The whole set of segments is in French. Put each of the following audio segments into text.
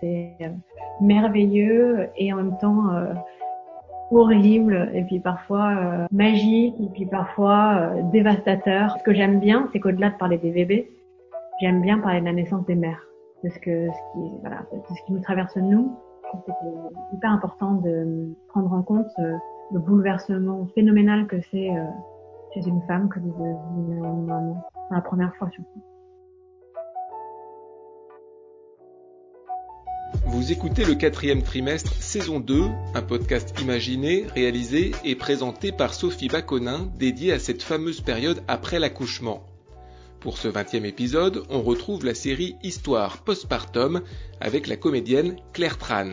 C'est euh, merveilleux et en même temps euh, horrible et puis parfois euh, magique et puis parfois dévastateur. Ce que j'aime bien, c'est qu'au-delà de parler des bébés, j'aime bien parler de la naissance des mères, de ce que ce qui ce qui nous traverse nous. C'est hyper important de prendre en compte le bouleversement phénoménal que c'est chez une femme que de devenir maman, la première fois surtout. Vous écoutez le quatrième trimestre saison 2, un podcast imaginé, réalisé et présenté par Sophie Baconin dédié à cette fameuse période après l'accouchement. Pour ce vingtième épisode, on retrouve la série Histoire postpartum avec la comédienne Claire Tran.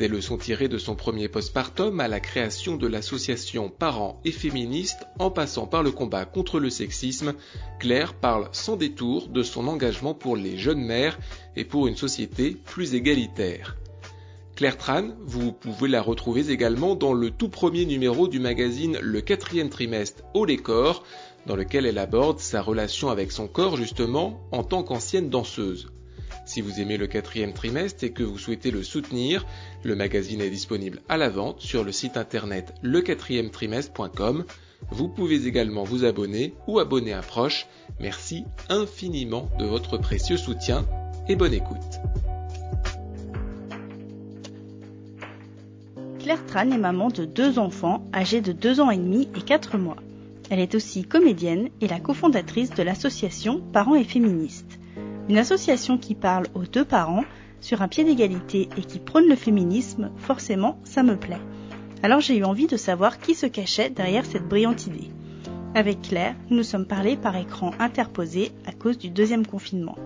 Des leçons tirées de son premier postpartum à la création de l'association Parents et Féministes en passant par le combat contre le sexisme, Claire parle sans détour de son engagement pour les jeunes mères et pour une société plus égalitaire. Claire Tran, vous pouvez la retrouver également dans le tout premier numéro du magazine Le quatrième trimestre Haut les dans lequel elle aborde sa relation avec son corps justement en tant qu'ancienne danseuse. Si vous aimez le quatrième trimestre et que vous souhaitez le soutenir, le magazine est disponible à la vente sur le site internet lequatrièmetrimestre.com. Vous pouvez également vous abonner ou abonner un proche. Merci infiniment de votre précieux soutien et bonne écoute. Claire Tran est maman de deux enfants âgés de 2 ans et demi et 4 mois. Elle est aussi comédienne et la cofondatrice de l'association Parents et Féministes. Une association qui parle aux deux parents sur un pied d'égalité et qui prône le féminisme, forcément, ça me plaît. Alors j'ai eu envie de savoir qui se cachait derrière cette brillante idée. Avec Claire, nous nous sommes parlé par écran interposé à cause du deuxième confinement.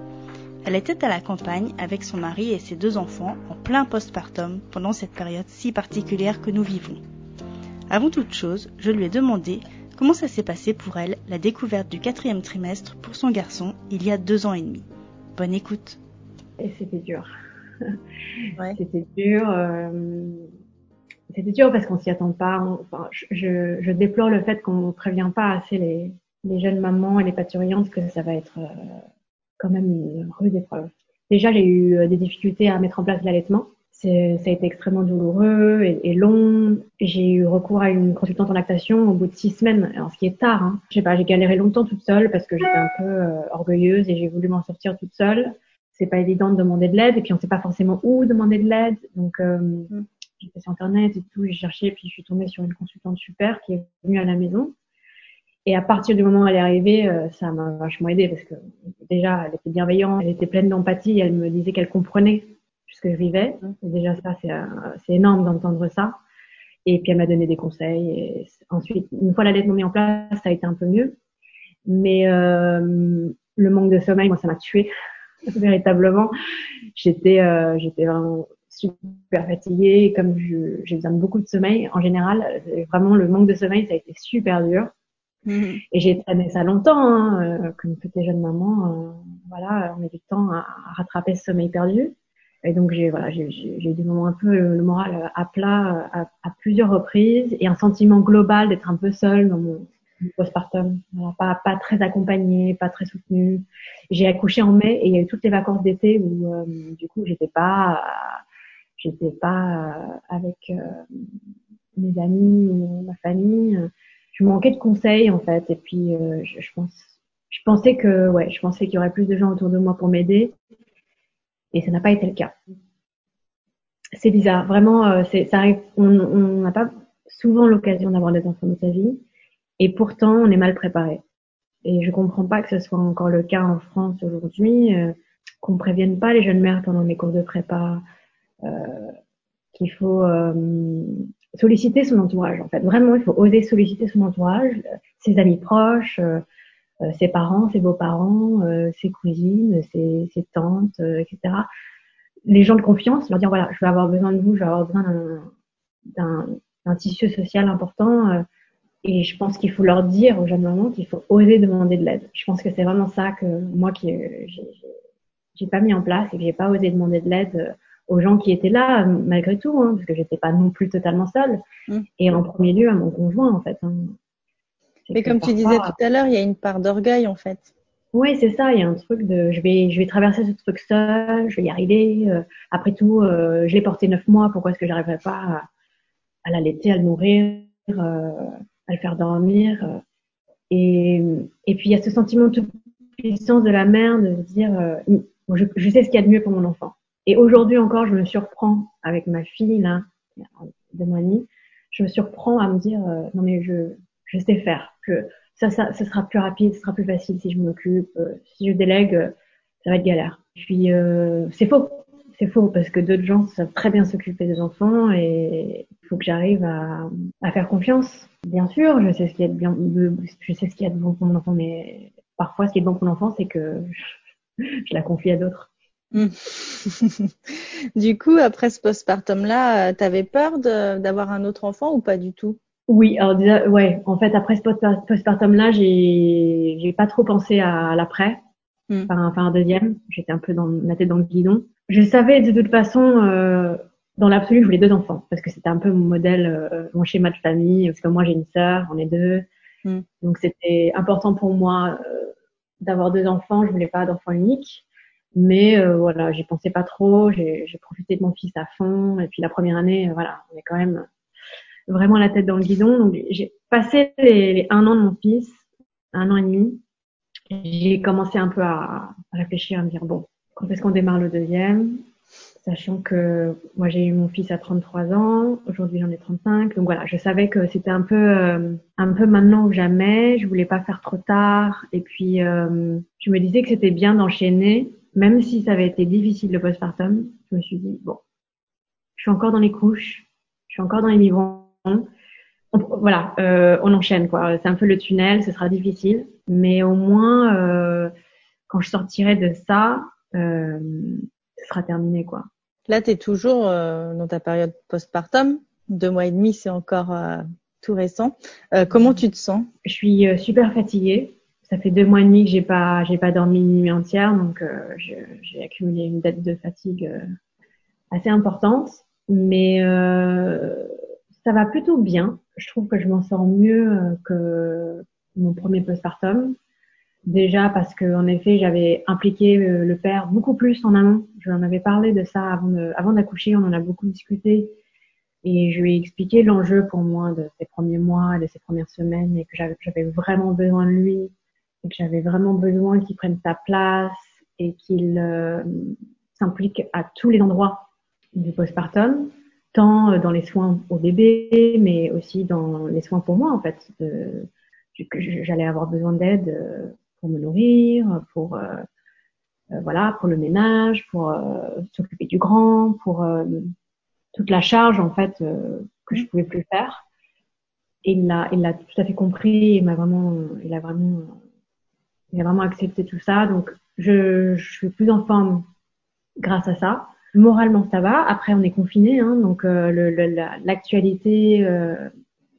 Elle était à la campagne avec son mari et ses deux enfants en plein postpartum pendant cette période si particulière que nous vivons. Avant toute chose, je lui ai demandé comment ça s'est passé pour elle la découverte du quatrième trimestre pour son garçon il y a deux ans et demi. Bonne écoute. Et c'était dur. C'était dur. Euh, c'était dur parce qu'on s'y attend pas. Enfin, je, je, déplore le fait qu'on ne prévient pas assez les, les, jeunes mamans et les parturientes que ça va être euh, quand même une rude épreuve. Déjà, j'ai eu euh, des difficultés à mettre en place l'allaitement. Ça a été extrêmement douloureux et, et long. J'ai eu recours à une consultante en lactation au bout de six semaines, alors ce qui est tard. Hein. Je sais pas, j'ai galéré longtemps toute seule parce que j'étais un peu euh, orgueilleuse et j'ai voulu m'en sortir toute seule. C'est pas évident de demander de l'aide et puis on sait pas forcément où demander de l'aide. Donc euh, mm. j'ai fait sur internet et tout, j'ai cherché puis je suis tombée sur une consultante super qui est venue à la maison. Et à partir du moment où elle est arrivée, euh, ça m'a vachement aidée parce que déjà elle était bienveillante, elle était pleine d'empathie, elle me disait qu'elle comprenait que je vivais. Déjà ça, c'est énorme d'entendre ça. Et puis elle m'a donné des conseils. Et ensuite, une fois l'allaitement mis en place, ça a été un peu mieux. Mais euh, le manque de sommeil, moi, ça m'a tué véritablement. J'étais, euh, j'étais vraiment super fatiguée. Comme j'ai besoin de beaucoup de sommeil, en général, vraiment le manque de sommeil, ça a été super dur. Mmh. Et j'ai traîné ça longtemps, hein, euh, comme toutes les jeunes mamans. Euh, voilà, on met du temps à, à rattraper ce sommeil perdu. Et donc j'ai voilà, j'ai eu des moments un peu le moral à plat à, à, plusieurs reprises et un sentiment global d'être un peu seule dans mon, postpartum, pas pas très accompagnée, pas très soutenue. J'ai accouché en mai et il y a eu toutes les vacances d'été où euh, du coup j'étais pas j'étais pas avec euh, mes amis ou ma famille. Je manquais de conseils en fait et puis euh, je, je pense je pensais que ouais, je pensais qu'il y aurait plus de gens autour de moi pour m'aider et ça n'a pas été le cas. C'est bizarre, vraiment, euh, ça arrive, on n'a pas souvent l'occasion d'avoir des enfants dans sa vie, et pourtant on est mal préparé. Et je comprends pas que ce soit encore le cas en France aujourd'hui, euh, qu'on prévienne pas les jeunes mères pendant les cours de prépa, euh, qu'il faut solliciter son entourage. En fait, vraiment, il faut oser solliciter son entourage, ses amis proches, euh, ses parents, ses beaux-parents, euh, ses cousines, ses, ses tantes, euh, etc. Les gens de confiance, leur dire voilà, je vais avoir besoin de vous, je vais avoir besoin d'un tissu social important. et je pense qu'il faut leur dire aux jeunes mamans qu'il faut oser demander de l'aide. Je pense que c'est vraiment ça que moi qui j'ai pas mis en place et que j'ai pas osé demander de l'aide aux gens qui étaient là malgré tout, hein, parce que j'étais pas non plus totalement seule. Mmh. Et en premier lieu à mon conjoint en fait. Hein. Mais comme tu disais tout à l'heure, il y a une part d'orgueil en fait. Oui, c'est ça. Il y a un truc de, je vais, je vais traverser ce truc seul, je vais y arriver. Euh, après tout, euh, je l'ai porté neuf mois. Pourquoi est-ce que j'arriverai pas à, à l'allaiter, à le nourrir, euh, à le faire dormir Et, et puis il y a ce sentiment de puissance de la mère de dire, je, je, sais ce qu'il y a de mieux pour mon enfant. Et aujourd'hui encore, je me surprends avec ma fille là, de et je me surprends à me dire, non mais je, je sais faire. Que ça, ça, ça sera plus rapide, ce sera plus facile si je m'en occupe. Euh, si je délègue, euh, ça va être galère. Puis euh, c'est faux, c'est faux parce que d'autres gens savent très bien s'occuper des enfants et il faut que j'arrive à, à, faire confiance. Bien sûr, je sais ce qui est bien, je sais ce bon pour mon enfant, mais parfois ce qui est bon pour l'enfant, c'est que je, la confie à d'autres. Hmm. du coup, après ce postpartum-là, t'avais peur d'avoir un autre enfant ou pas du tout? Oui, alors déjà, ouais, en fait, après ce postpartum-là, j'ai, j'ai pas trop pensé à l'après, mm. enfin, un deuxième. J'étais un peu dans ma tête dans le guidon. Je savais de toute façon, euh, dans l'absolu, je voulais deux enfants parce que c'était un peu mon modèle, euh, mon schéma de famille. Parce que moi, j'ai une sœur, on est deux, mm. donc c'était important pour moi euh, d'avoir deux enfants. Je voulais pas d'enfant unique, mais euh, voilà, j'y pensais pas trop. J'ai, j'ai profité de mon fils à fond. Et puis la première année, voilà, on est quand même vraiment la tête dans le guidon. Donc j'ai passé les, un an de mon fils, un an et demi. J'ai commencé un peu à, réfléchir, à me dire bon, quand est-ce qu'on démarre le deuxième? Sachant que moi j'ai eu mon fils à 33 ans, aujourd'hui j'en ai 35. Donc voilà, je savais que c'était un peu euh, un peu maintenant ou jamais. Je voulais pas faire trop tard. Et puis euh, je me disais que c'était bien d'enchaîner, même si ça avait été difficile le postpartum. Je me suis dit bon, je suis encore dans les couches, je suis encore dans les voilà, euh, on enchaîne quoi. C'est un peu le tunnel, ce sera difficile, mais au moins euh, quand je sortirai de ça, euh, ce sera terminé quoi. Là, tu es toujours euh, dans ta période postpartum. Deux mois et demi, c'est encore euh, tout récent. Euh, comment tu te sens? Je suis super fatiguée. Ça fait deux mois et demi que j'ai pas j'ai pas dormi une nuit entière, donc j'ai accumulé une dette de fatigue assez importante. Mais ça va plutôt bien. Je trouve que je m'en sors mieux euh, que mon premier postpartum. Déjà parce que en effet, j'avais impliqué euh, le père beaucoup plus en amont. Je lui en avais parlé de ça avant d'accoucher. On en a beaucoup discuté et je lui ai expliqué l'enjeu pour moi de ces premiers mois, de ces premières semaines et que j'avais vraiment besoin de lui et que j'avais vraiment besoin qu'il prenne sa place et qu'il euh, s'implique à tous les endroits du postpartum tant euh, dans les soins au bébé, mais aussi dans les soins pour moi en fait. J'allais avoir besoin d'aide euh, pour me nourrir, pour euh, voilà, pour le ménage, pour s'occuper du grand, pour toute la charge en fait que je pouvais plus faire. Et il l'a, il l'a tout à fait compris. Il m'a vraiment, il a vraiment, il a vraiment accepté tout ça. Donc je, je suis plus en forme grâce à ça. Moralement, ça va. Après, on est confiné, hein, donc euh, l'actualité, euh,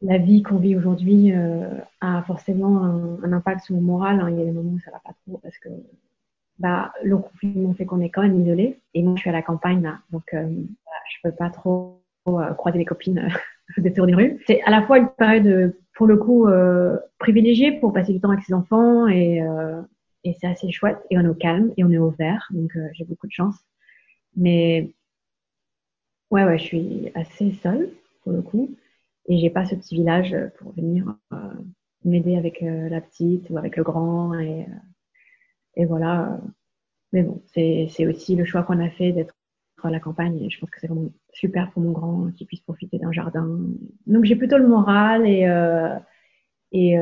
la vie qu'on vit aujourd'hui euh, a forcément un, impact sur mon moral. Hein. Il y a des moments où ça va pas trop parce que bah, le confinement fait qu'on est quand même isolé. Et moi, je suis à la campagne là, donc euh, je peux pas trop croiser les copines des tours des rues. C'est à la fois une période, pour le coup, privilégiée pour passer du temps avec ses enfants et, et c'est assez chouette. Et on est au calme et on est au vert, donc j'ai beaucoup de chance. Mais ouais, ouais, je suis assez seule pour le coup. Et j'ai pas ce petit village pour venir euh, m'aider avec euh, la petite ou avec le grand. Et, euh, voilà. Mais bon, c'est aussi le choix qu'on a fait d'être à la campagne. Et je pense que c'est vraiment super pour mon grand qu'il puisse profiter d'un jardin. Donc j'ai plutôt le moral et,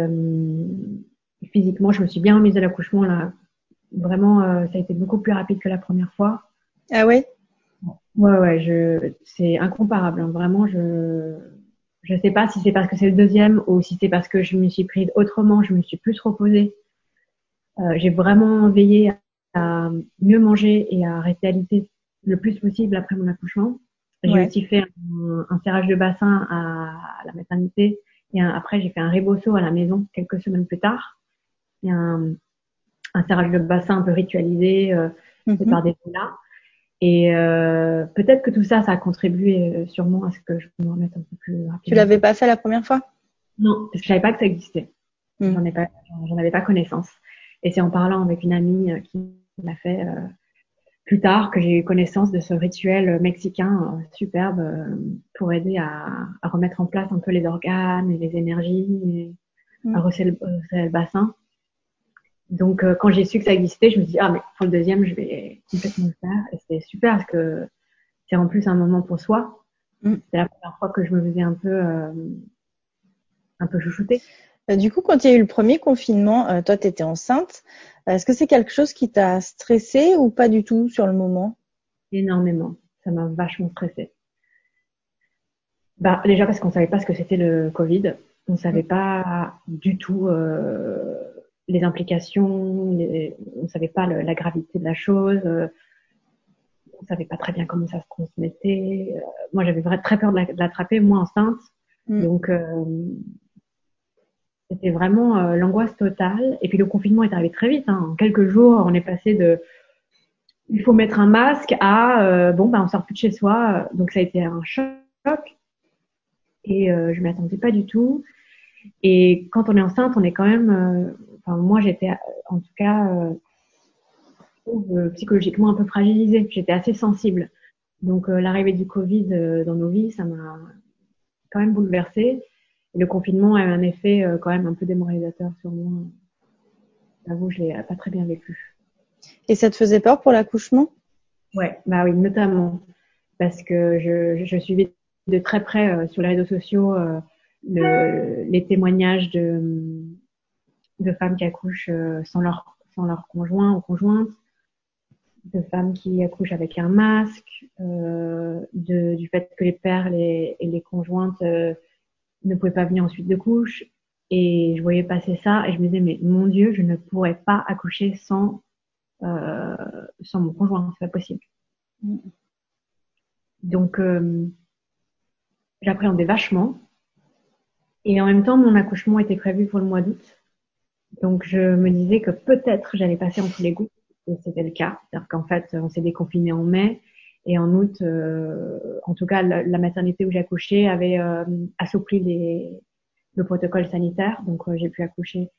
physiquement, je me suis bien remise de l'accouchement là. Vraiment, ça a été beaucoup plus rapide que la première fois. Ah ouais? Ouais, ouais, je, c'est incomparable. Hein. Vraiment, je, je sais pas si c'est parce que c'est le deuxième ou si c'est parce que je me suis prise autrement, je me suis plus reposée. Euh, j'ai vraiment veillé à mieux manger et à rester alitée le plus possible après mon accouchement. J'ai aussi fait un, serrage de bassin à, la maternité et après j'ai fait un rebosso à la maison quelques semaines plus tard. Et un, un serrage de bassin un peu ritualisé euh, mm par des là. Et euh, peut-être que tout ça, ça a contribué euh, sûrement à ce que je me remette un peu plus rapidement. Tu l'avais pas fait la première fois? Non, parce que je savais pas que ça existait. Hmm. J'en ai pas, j'en avais pas connaissance. Et c'est en parlant avec une amie qui m'a fait plus tard que j'ai eu connaissance de ce rituel mexicain superbe pour aider à, à, remettre en place un peu les organes et les énergies, et à resserrer le, le, bassin. Donc quand j'ai su que ça existait, je me suis dit ah mais pour le deuxième je vais complètement le faire et c'était super parce que c'est en plus un moment pour soi. Mm. C'est la première fois que je me faisais un peu un peu chouchouter. Euh, du coup, quand il y a eu le premier confinement, euh, toi, tu étais enceinte. Est-ce que c'est quelque chose qui t'a stressé ou pas du tout sur le moment? Énormément. Ça m'a vachement stressé. Bah, déjà parce qu'on savait pas ce que c'était le Covid. On savait mm. pas du tout euh, les implications. Les... On savait pas le, la gravité de la chose. Euh, on savait pas très bien comment ça se transmettait. moi, j'avais très peur de l'attraper, moi enceinte. Mm. Donc, c'était vraiment euh, l'angoisse totale. Et puis le confinement est arrivé très vite. Hein. En quelques jours, on est passé de il faut mettre un masque à euh, bon ben on sort plus de chez soi. Donc ça a été un choc. Et euh, je m'y attendais pas du tout. Et quand on est enceinte, on est quand même. Euh, enfin moi j'étais en tout cas psychologiquement un peu fragilisée. J'étais assez sensible. Donc l'arrivée du Covid dans nos vies, ça m'a quand même bouleversée le confinement a eu un effet euh, quand même un peu démoralisateur sur moi. J'avoue, je l'ai pas très bien vécu. Et ça te faisait peur pour l'accouchement? Ouais, bah oui, notamment parce que je, je suivais de très près euh, sur les réseaux sociaux euh, le, les témoignages de, de femmes qui accouchent sans leur sans leur conjoint ou conjointe, de femmes qui accouchent avec un masque, de, du fait que les pères les, et les conjointes ne pouvait pas venir en suite de couche. Et je voyais passer ça et je me disais, mais mon Dieu, je ne pourrais pas accoucher sans, euh, sans mon conjoint, c'est pas possible. Donc, euh, j'appréhendais vachement. Et en même temps, mon accouchement était prévu pour le mois d'août. Donc, je me disais que peut-être j'allais passer entre les gouttes. Et c'était le cas. C'est-à-dire qu'en fait, on s'est déconfiné en mai. Et en août, euh, en tout cas, la, maternité où j'ai accouché avait euh, assoupli les, le protocole sanitaire. Donc, euh, j'ai pu accoucher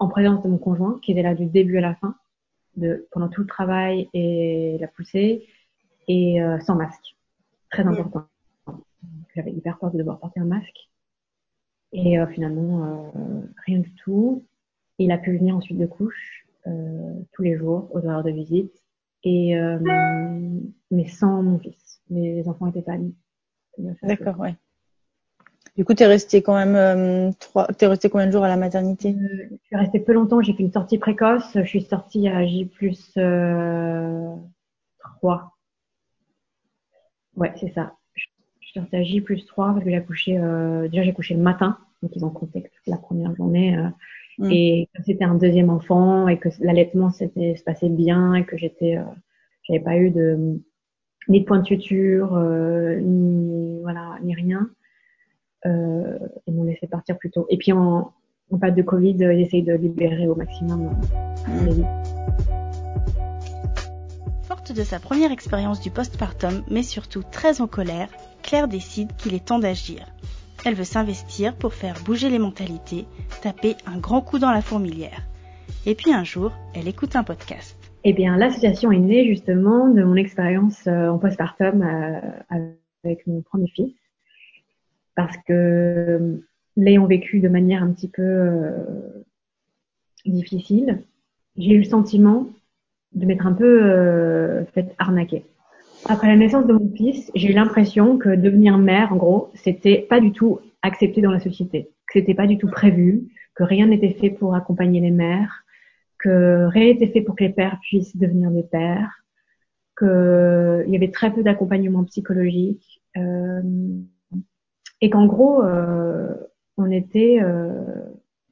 en présence de mon conjoint, qui était là du début à la fin, de, pendant tout le travail et la poussée, et sans masque. Très important. J'avais hyper peur de devoir porter un masque. Et finalement, rien du tout. Il a pu venir ensuite de couche tous les jours aux heures de visite et euh, mais sans mon fils. Les enfants étaient pas nés. D'accord, ouais. Du coup, tu es resté quand même euh, trois. T'es resté combien de jours à la maternité? Euh, Je suis restée peu longtemps. J'ai fait une sortie précoce. Je suis sortie à J plus euh, 3. Ouais, c'est ça. Sortie à J plus 3 parce que j'ai accouché. Euh, déjà, j'ai couché le matin, donc ils ont compté toute la première journée. Euh, Mm. Et comme c'était un deuxième enfant et que l'allaitement s'était se passait bien et que j'étais, euh, j'avais pas eu de ni de point de suture, euh, ni voilà, ni rien. Ils m'ont laissé partir plus tôt. Et puis en, en pas de Covid, j'essaye de libérer au maximum mm. De sa première expérience du postpartum, mais surtout très en colère, Claire décide qu'il est temps d'agir. Elle veut s'investir pour faire bouger les mentalités, taper un grand coup dans la fourmilière. Et puis un jour, elle écoute un podcast. Eh bien, l'association est née justement de mon expérience euh, en postpartum euh, avec mon premier fils. Parce que euh, l'ayant vécu de manière un petit peu difficile, j'ai eu le sentiment de m'être un peu fait arnaquer. Après la naissance de mon fils, j'ai eu l'impression que devenir mère, en gros, c'était pas du tout accepté dans la société, que c'était pas du tout prévu, que rien n'était fait pour accompagner les mères, que rien n'était fait pour que les pères puissent devenir des pères, qu'il y avait très peu d'accompagnement psychologique, euh, et qu'en gros, euh, on était, euh,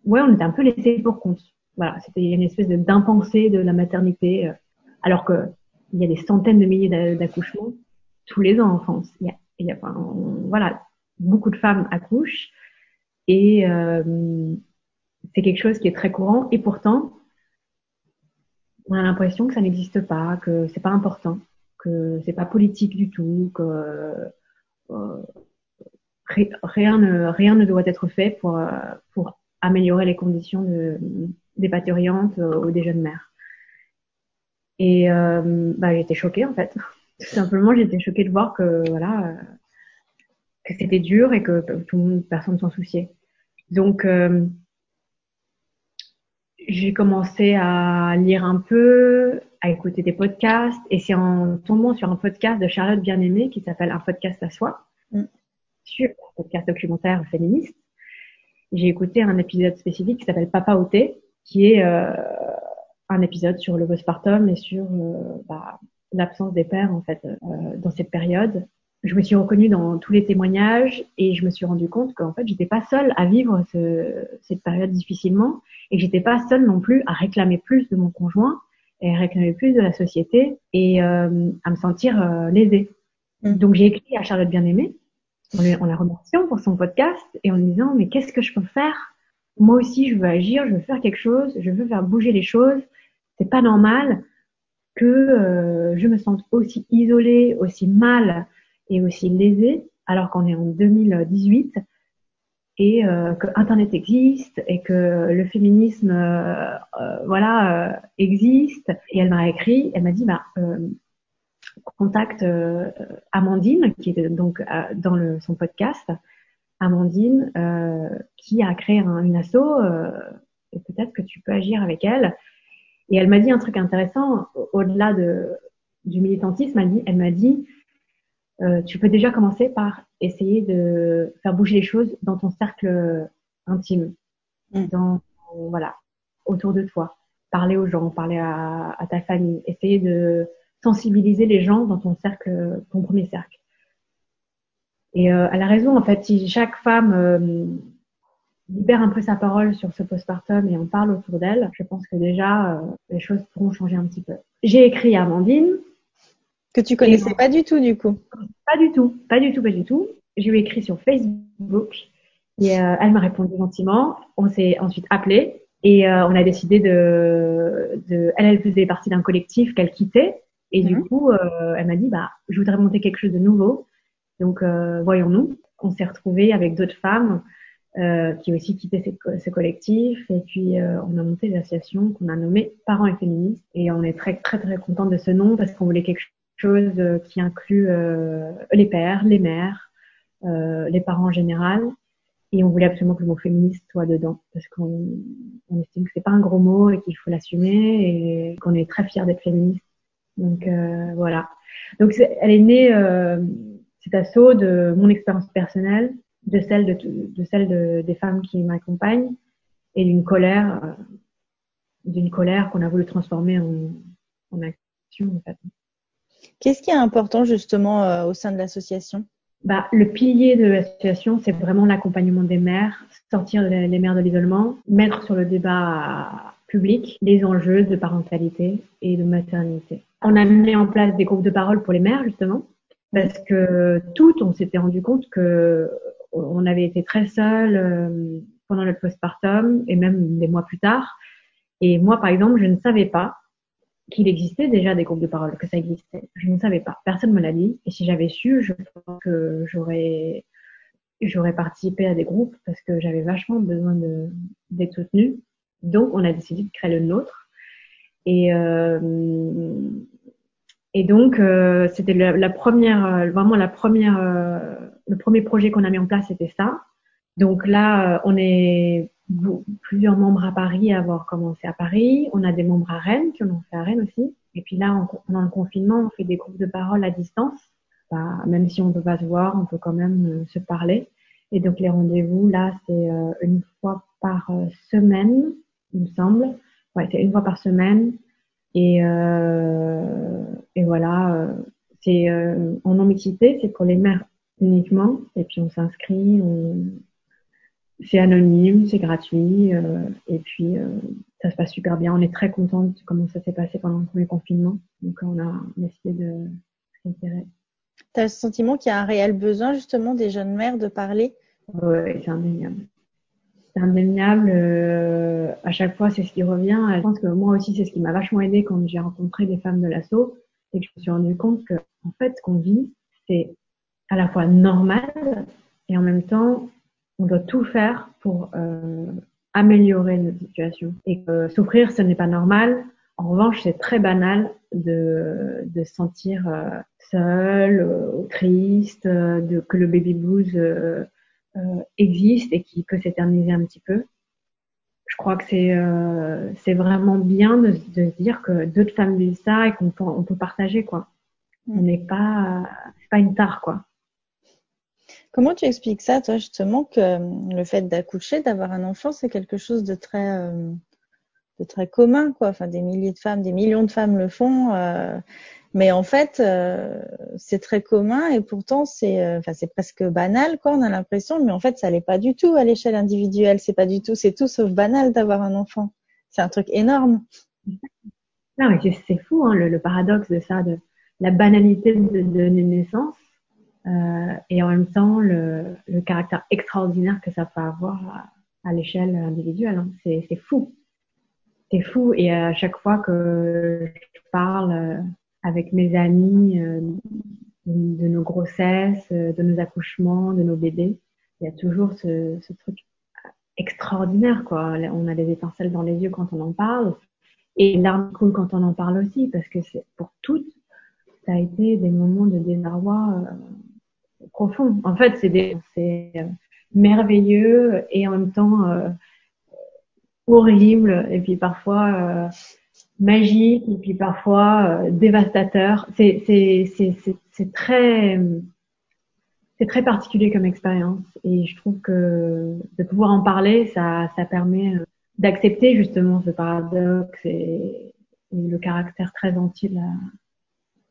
ouais, on était un peu laissés pour compte. Voilà, c'était une espèce de d'impensé de la maternité, euh, alors que il y a des centaines de milliers d'accouchements tous les ans en France. Il y a, il y a enfin, voilà, beaucoup de femmes accouchent et euh, c'est quelque chose qui est très courant et pourtant on a l'impression que ça n'existe pas, que c'est pas important, que c'est pas politique du tout, que euh, rien ne rien ne doit être fait pour pour améliorer les conditions de des parturientes ou des jeunes mères. Et bah, j'étais choquée en fait. Tout simplement, j'étais choquée de voir que voilà que c'était dur et que tout le monde, personne s'en souciait. Donc j'ai commencé à lire un peu, à écouter des podcasts, et c'est en tombant sur un podcast de Charlotte Bien-Aimée qui s'appelle Un podcast à soi, mm. sur un podcast documentaire féministe. J'ai écouté un épisode spécifique qui s'appelle Papa Ôté, qui est euh, un épisode sur le postpartum et sur euh, bah, l'absence des pères en fait euh, dans cette période je me suis reconnue dans tous les témoignages et je me suis rendu compte qu'en fait, j'étais pas seule à vivre ce, cette période difficilement et que j'étais pas seule non plus à réclamer plus de mon conjoint et à réclamer plus de la société et euh, à me sentir euh, lésée. Mm. Donc j'ai écrit à Charlotte Bien-Aimée en, la remerciant pour son podcast et en lui disant mais qu'est-ce que je peux faire Moi aussi, je veux agir, je veux faire quelque chose, je veux faire bouger les choses. C'est pas normal que euh, je me sente aussi isolée, aussi mal et aussi lésée, alors qu'on est en 2018 et euh, que Internet existe et que le féminisme, euh, euh voilà, existe. Et elle m'a écrit, elle m'a dit, bah, contacte Amandine, qui est donc dans son podcast, Amandine, qui a créé un, une asso, et peut-être que tu peux agir avec elle. Et elle m'a dit un truc intéressant, au-delà de, du militantisme, elle, dit, elle m'a dit, euh, tu peux déjà commencer par essayer de faire bouger les choses dans ton cercle intime, mm. dans voilà, autour de toi. Parler aux gens, parler à, à, ta famille, essayer de sensibiliser les gens dans ton cercle, ton premier cercle. Et euh, elle a raison, en fait, si chaque femme euh, libère un peu sa parole sur ce postpartum et en parle autour d'elle, je pense que déjà euh, les choses pourront changer un petit peu. J'ai écrit à Amandine, que tu connaissais pas du tout, du coup. Pas du tout, pas du tout, pas du tout. Je lui ai écrit sur Facebook et elle m'a répondu gentiment. On s'est ensuite appelé et on a décidé de, de, elle, elle faisait partie d'un collectif qu'elle quittait et du mhm. coup, elle m'a dit, bah, je voudrais monter quelque chose de nouveau. Donc, voyons-nous. On s'est retrouvés avec d'autres femmes euh, qui aussi quitté ce, collectif. Et puis, euh, on a monté l'association qu'on a nommée Parents et Féministes. Et on est très, très, très content de ce nom parce qu'on voulait quelque chose euh, qui inclut euh, les pères, les mères, euh, les parents en général. Et on voulait absolument que le mot féministe soit dedans parce qu'on on estime que c'est pas un gros mot et qu'il faut l'assumer et qu'on est très fiers d'être féministe. Donc voilà. Donc elle est née euh, cet assaut de mon expérience personnelle, de celle de, de celle de, des femmes qui m'accompagnent et d'une colère, d'une colère qu'on a voulu transformer en, en action en fait. Qu'est-ce qui est important justement euh, au sein de l'association? Bah, le pilier de l'association, c'est vraiment l'accompagnement des mères, sortir les mères de l'isolement, mettre sur le débat public les enjeux de parentalité et de maternité. On a mis en place des groupes de parole pour les mères, justement, parce que toutes, on s'était rendu compte que on avait été très seules euh, pendant notre postpartum et même des mois plus tard. Et moi, par exemple, je ne savais pas qu'il existait déjà des groupes de parole, que ça existait. Je ne savais pas. Personne me l'a dit. Et si j'avais su, je pense que j'aurais, participé à des groupes parce que j'avais vachement besoin d'être soutenue. Donc, on a décidé de créer le nôtre. Et, euh, et donc, euh, c'était la, la, première, vraiment la première, euh, le premier projet qu'on a mis en place, c'était ça. Donc là, on est plusieurs membres à Paris à avoir commencé à Paris. On a des membres à Rennes qui en ont fait à Rennes aussi. Et puis là, pendant le confinement, on fait des groupes de parole à distance. Bah, même si on ne peut pas se voir, on peut quand même euh, se parler. Et donc les rendez-vous, là, c'est euh, une fois par euh, semaine, il me semble. Ouais, c'est une fois par semaine. Et, et voilà, c'est en non-mixité, c'est pour les mères uniquement. Et puis on s'inscrit, on, c'est anonyme, c'est gratuit, euh, et puis euh, ça se passe super bien. On est très contente de comment ça s'est passé pendant le premier confinement. Donc on a décidé de s'intéresser. Tu as le sentiment qu'il y a un réel besoin justement des jeunes mères de parler? Oui, c'est indéniable. C'est indéniable. Euh, à chaque fois, c'est ce qui revient. Je pense que moi aussi, c'est ce qui m'a vachement aidé quand j'ai rencontré des femmes de l'assaut. C'est que je me suis rendu compte que, en fait, ce qu'on vit, c'est à la fois normal et en même temps on doit tout faire pour euh, améliorer notre situation. Et que souffrir, ce n'est pas normal. En revanche, c'est très banal de, de se sentir euh, seul, euh, triste, euh, de, que le baby blues euh, existe et qui peut s'éterniser un petit peu. Je crois que c'est c'est vraiment bien de, de se dire que d'autres femmes vivent ça et qu'on peut, on peut partager quoi. On n'est pas c'est pas une tare quoi. Comment tu expliques ça, toi, justement, que le fait d'accoucher, d'avoir un enfant, c'est quelque chose de très, de très commun, quoi? Enfin, des milliers de femmes, des millions de femmes le font. Euh, mais en fait, euh, c'est très commun et pourtant c'est, euh, c'est presque banal, quoi. On a l'impression, mais en fait, ça l'est pas du tout à l'échelle individuelle. C'est pas du tout, c'est tout sauf banal d'avoir un enfant. C'est un truc énorme. Non, c'est fou, hein, le, paradoxe de ça, de la banalité de, de naissance euh, et en même temps le, le, caractère extraordinaire que ça peut avoir à, l'échelle individuelle. Hein. C'est fou. C'est fou. Et à chaque fois que je parle avec mes amis euh, de nos grossesses, euh, de nos accouchements, de nos bébés. Il y a toujours ce, truc extraordinaire, quoi. On a des étincelles dans les yeux quand on en parle. Et l'arme coule quand on en parle aussi, parce que pour toutes, ça a été des moments de désarroi euh, profond. En fait, c'est euh, merveilleux et en même temps horrible et puis parfois magique et puis parfois euh, dévastateur. C'est c'est très c'est très particulier comme expérience et je trouve que de pouvoir en parler, ça ça permet euh, d'accepter justement ce paradoxe et, le caractère très entier de la,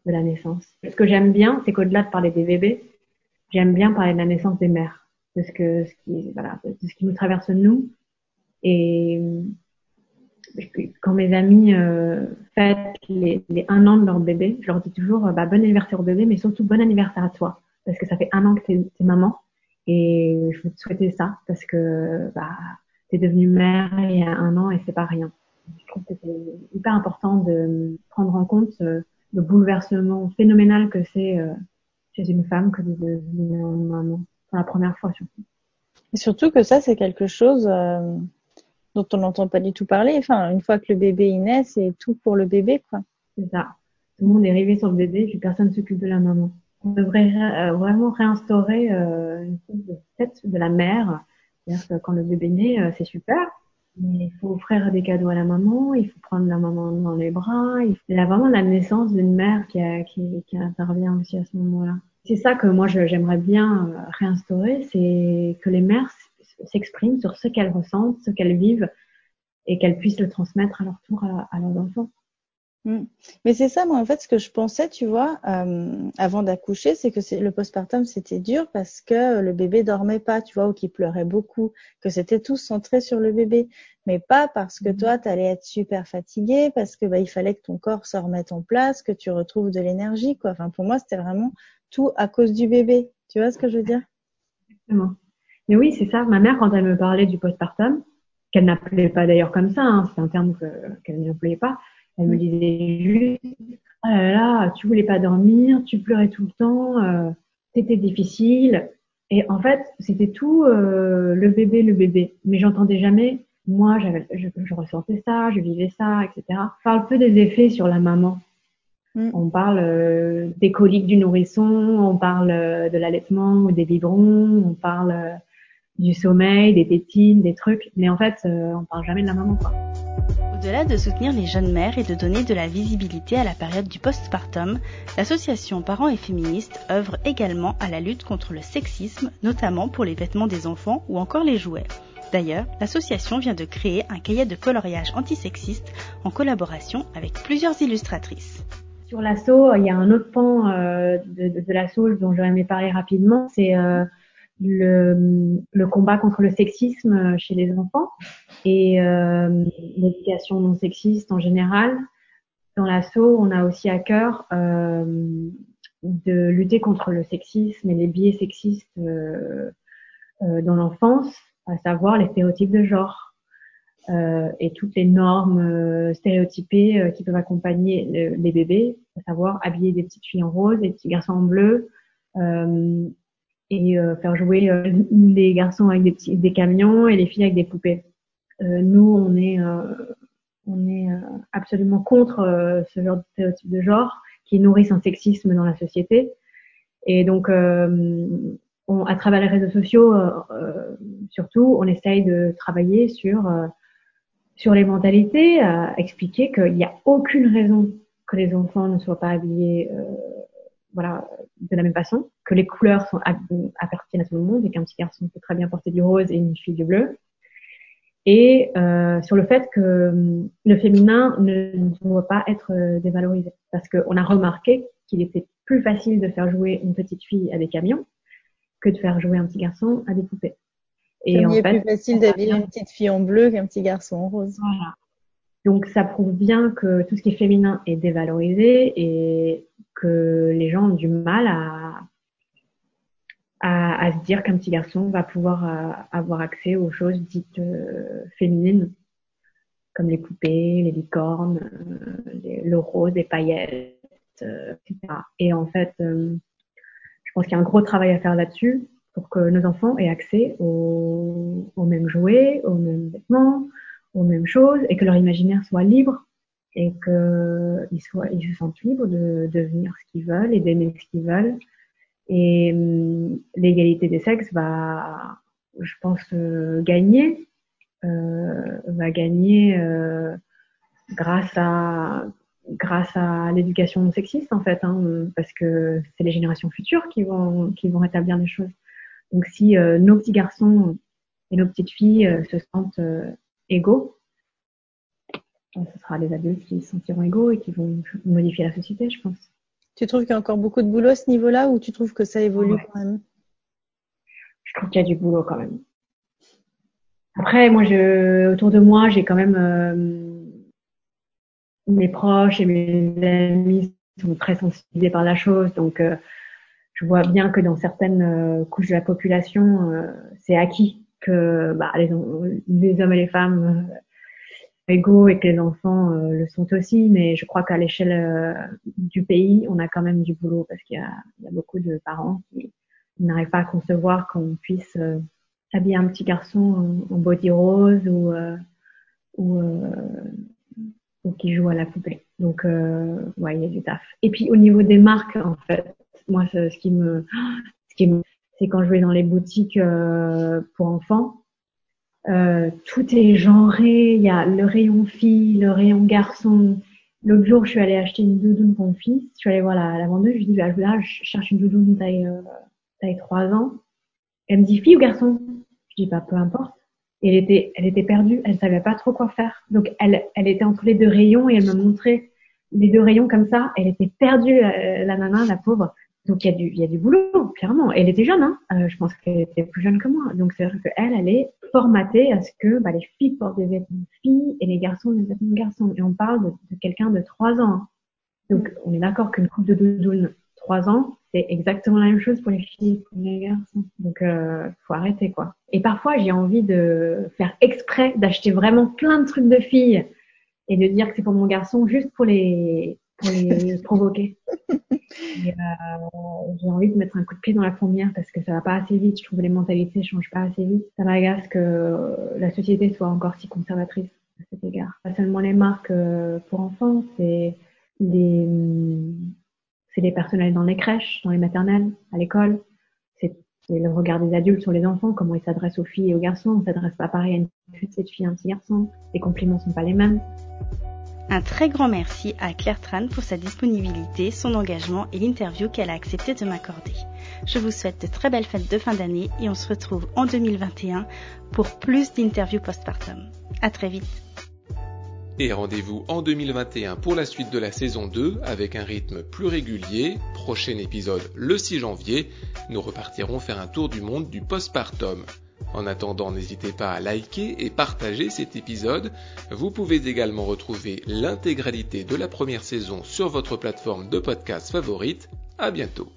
de la naissance. Ce que j'aime bien, c'est qu'au-delà de parler des bébés, j'aime bien parler de la naissance des mères, de ce que ce qui voilà, de ce qui nous traverse nous et quand mes amis euh, fêtent les, les, un an de leur bébé, je leur dis toujours euh, bah, bon anniversaire au bébé, mais surtout bon anniversaire à toi, parce que ça fait un an que t'es es maman, et je veux te souhaiter ça, parce que bah, t'es devenue mère il y a un an et c'est pas rien. Je trouve que c'est hyper important de prendre en compte euh, le bouleversement phénoménal que c'est chez une femme que de devenir maman, pour la première fois surtout. Et surtout que ça, c'est quelque chose dont on n'entend pas du tout parler. Enfin, une fois que le bébé est naît, c'est tout pour le bébé, quoi. C'est ça. Tout le monde est rivé sur le bébé, puis personne s'occupe de la maman. On devrait euh, vraiment réinstaurer euh, une sorte de tête de la mère. C'est-à-dire que quand le bébé naît, euh, c'est super, mais il faut offrir des cadeaux à la maman, il faut prendre la maman dans les bras. Il y a vraiment la naissance d'une mère qui, intervient aussi à ce moment-là. C'est ça que moi j'aimerais bien réinstaurer, c'est que les mères s'expriment sur ce qu'elles ressentent, ce qu'elles vivent, et qu'elles puissent le transmettre à leur tour à, leurs enfants. Mm. Mais c'est ça, moi, en fait, ce que je pensais, tu vois, euh, avant d'accoucher, c'est que le postpartum, c'était dur parce que le bébé dormait pas, tu vois, ou qu'il pleurait beaucoup, que c'était tout centré sur le bébé. Mais pas parce que mm. toi, tu allais être super fatigué, parce que bah, il fallait que ton corps se remette en place, que tu retrouves de l'énergie, quoi. Enfin, pour moi, c'était vraiment tout à cause du bébé. Tu vois ce que je veux dire? Exactement. Mais oui, c'est ça. Ma mère, quand elle me parlait du postpartum, qu'elle n'appelait pas d'ailleurs comme ça, hein, c'est un terme qu'elle n'employait pas, elle me disait juste Ah là là, tu voulais pas dormir, tu pleurais tout le temps, euh, c'était difficile. Et en fait, c'était tout euh, le bébé, le bébé. Mais j'entendais jamais, moi, je, je, ressentais ça, je vivais ça, etc. On parle peu des effets sur la maman. Mm. On parle euh, des coliques du nourrisson, on parle euh, de l'allaitement ou des biberons, on parle euh, du sommeil, des tétines, des trucs, mais en fait, euh, on parle jamais de la maman, quoi. Au-delà de soutenir les jeunes mères et de donner de la visibilité à la période du postpartum, l'association Parents et Féministes œuvre également à la lutte contre le sexisme, notamment pour les vêtements des enfants ou encore les jouets. D'ailleurs, l'association vient de créer un cahier de coloriage antisexiste en collaboration avec plusieurs illustratrices. Sur l'assaut, il y a un autre pan euh, de, de, de l'assaut dont j'aurais aimé parler rapidement, c'est euh, le, le, combat contre le sexisme chez les enfants et euh, l'éducation non sexiste en général. Dans l'assaut, on a aussi à cœur euh, de lutter contre le sexisme et les biais sexistes euh, euh dans l'enfance, à savoir les stéréotypes de genre euh, et toutes les normes euh, stéréotypées qui peuvent accompagner les bébés, à savoir habiller des petites filles en rose, des petits garçons en bleu, et euh, faire jouer euh, les garçons avec des petits des camions et les filles avec des poupées. nous, on est, on est absolument contre ce genre de stéréotype de genre qui nourrissent un sexisme dans la société. Et donc, on, à travers les réseaux sociaux, surtout, on essaye de travailler sur sur les mentalités, à expliquer qu'il n'y a aucune raison que les enfants ne soient pas habillés euh, voilà, de la même façon, que les couleurs sont appartiennent à tout le monde et qu'un petit garçon peut très bien porter du rose et une fille du bleu. Et euh, sur le fait que le féminin ne, doit pas être euh, dévalorisé. Parce qu'on a remarqué qu'il était plus facile de faire jouer une petite fille à des camions que de faire jouer un petit garçon à des poupées. Et en il est plus facile d'habiller une petite fille en bleu qu'un petit garçon en rose. Voilà. Donc ça prouve bien que tout ce qui est féminin est dévalorisé et que les gens ont du mal à, à, se dire qu'un petit garçon va pouvoir euh, avoir accès aux choses dites euh, féminines, comme les poupées, les licornes, euh, le rose, les paillettes, etc. Et en fait, je pense qu'il y a un gros travail à faire là-dessus pour que nos enfants aient accès aux, aux mêmes jouets, aux mêmes vêtements, aux mêmes choses et que leur imaginaire soit libre et qu'ils soient, ils se sentent libres de devenir ce qu'ils veulent et d'aimer ce qu'ils veulent. Et hum, l'égalité des sexes va, je pense, euh, gagner, euh, va gagner euh, grâce à grâce à l'éducation sexiste en fait, hein, parce que c'est les générations futures qui vont qui vont rétablir les choses. Donc si euh, nos petits garçons et nos petites filles euh, se sentent égaux, ce sera les adultes qui se sentiront égaux et qui vont modifier la société, je pense. Tu trouves qu'il y a encore beaucoup de boulot à ce niveau-là ou tu trouves que ça évolue quand même? Je trouve qu'il y a du boulot quand même. Après, moi, je, autour de moi, j'ai quand même euh, mes proches et mes amis sont très sensibilisés par la chose, donc euh, je vois bien que dans certaines euh, couches de la population, c'est acquis que bah, les, les, hommes et les femmes égaux et que les enfants euh, le sont aussi, mais je crois qu'à l'échelle euh, du pays, on a quand même du boulot parce qu'il y a, beaucoup de parents qui n'arrivent pas à concevoir qu'on puisse euh, habiller un petit garçon en, body rose ou ou, ou qui joue à la poupée. Donc ouais, il y a du taf. Et puis au niveau des marques, en fait, moi ce qui me ce qui me c'est quand je vais dans les boutiques pour enfants, euh, tout est genré. Il y a le rayon fille, le rayon garçon. L'autre jour, je suis allée acheter une doudoune pour mon fils. Je suis allée voir la, la vendeuse. Je lui dis, bah, là, je cherche une doudoune taille, euh, taille 3 ans. Elle me dit, fille ou garçon? Je dis, bah, peu importe. Et elle était, elle était perdue. Elle savait pas trop quoi faire. Donc, elle, elle était entre les deux rayons et elle me montrait les deux rayons comme ça. Elle était perdue, euh, la nana, la pauvre. Donc il y a du, il y a du boulot, clairement. Elle était jeune, hein. Euh, je pense qu'elle était plus jeune que moi. Donc c'est vrai qu'elle, elle est formatée à ce que bah, les filles portent des vêtements de filles et les garçons des vêtements de garçons. Et on parle de, de quelqu'un de 3 ans. Hein. Donc on est d'accord qu'une coupe de doudoune 3 ans, c'est exactement la même chose pour les filles et pour les garçons. Donc euh, faut arrêter quoi. Et parfois j'ai envie de faire exprès d'acheter vraiment plein de trucs de filles et de dire que c'est pour mon garçon juste pour les pour les provoquer. Euh, j'ai envie de mettre un coup de pied dans la fourmière parce que ça va pas assez vite. Je trouve que les mentalités changent pas assez vite. Ça m'agace que la société soit encore si conservatrice à cet égard. Pas seulement les marques euh, pour enfants, c'est les, c'est les personnels dans les crèches, dans les maternelles, à l'école. C'est le regard des adultes sur les enfants, comment ils s'adressent aux filles et aux garçons. On s'adresse pas pareil à une petite fille, un petit garçon. Les compliments sont pas les mêmes. Un très grand merci à Claire Tran pour sa disponibilité, son engagement et l'interview qu'elle a accepté de m'accorder. Je vous souhaite de très belles fêtes de fin d'année et on se retrouve en 2021 pour plus d'interviews postpartum. À très vite. Et rendez-vous en 2021 pour la suite de la saison 2 avec un rythme plus régulier. Prochain épisode le 6 janvier. Nous repartirons faire un tour du monde du postpartum. En attendant, n'hésitez pas à liker et partager cet épisode. Vous pouvez également retrouver l'intégralité de la première saison sur votre plateforme de podcast favorite. À bientôt.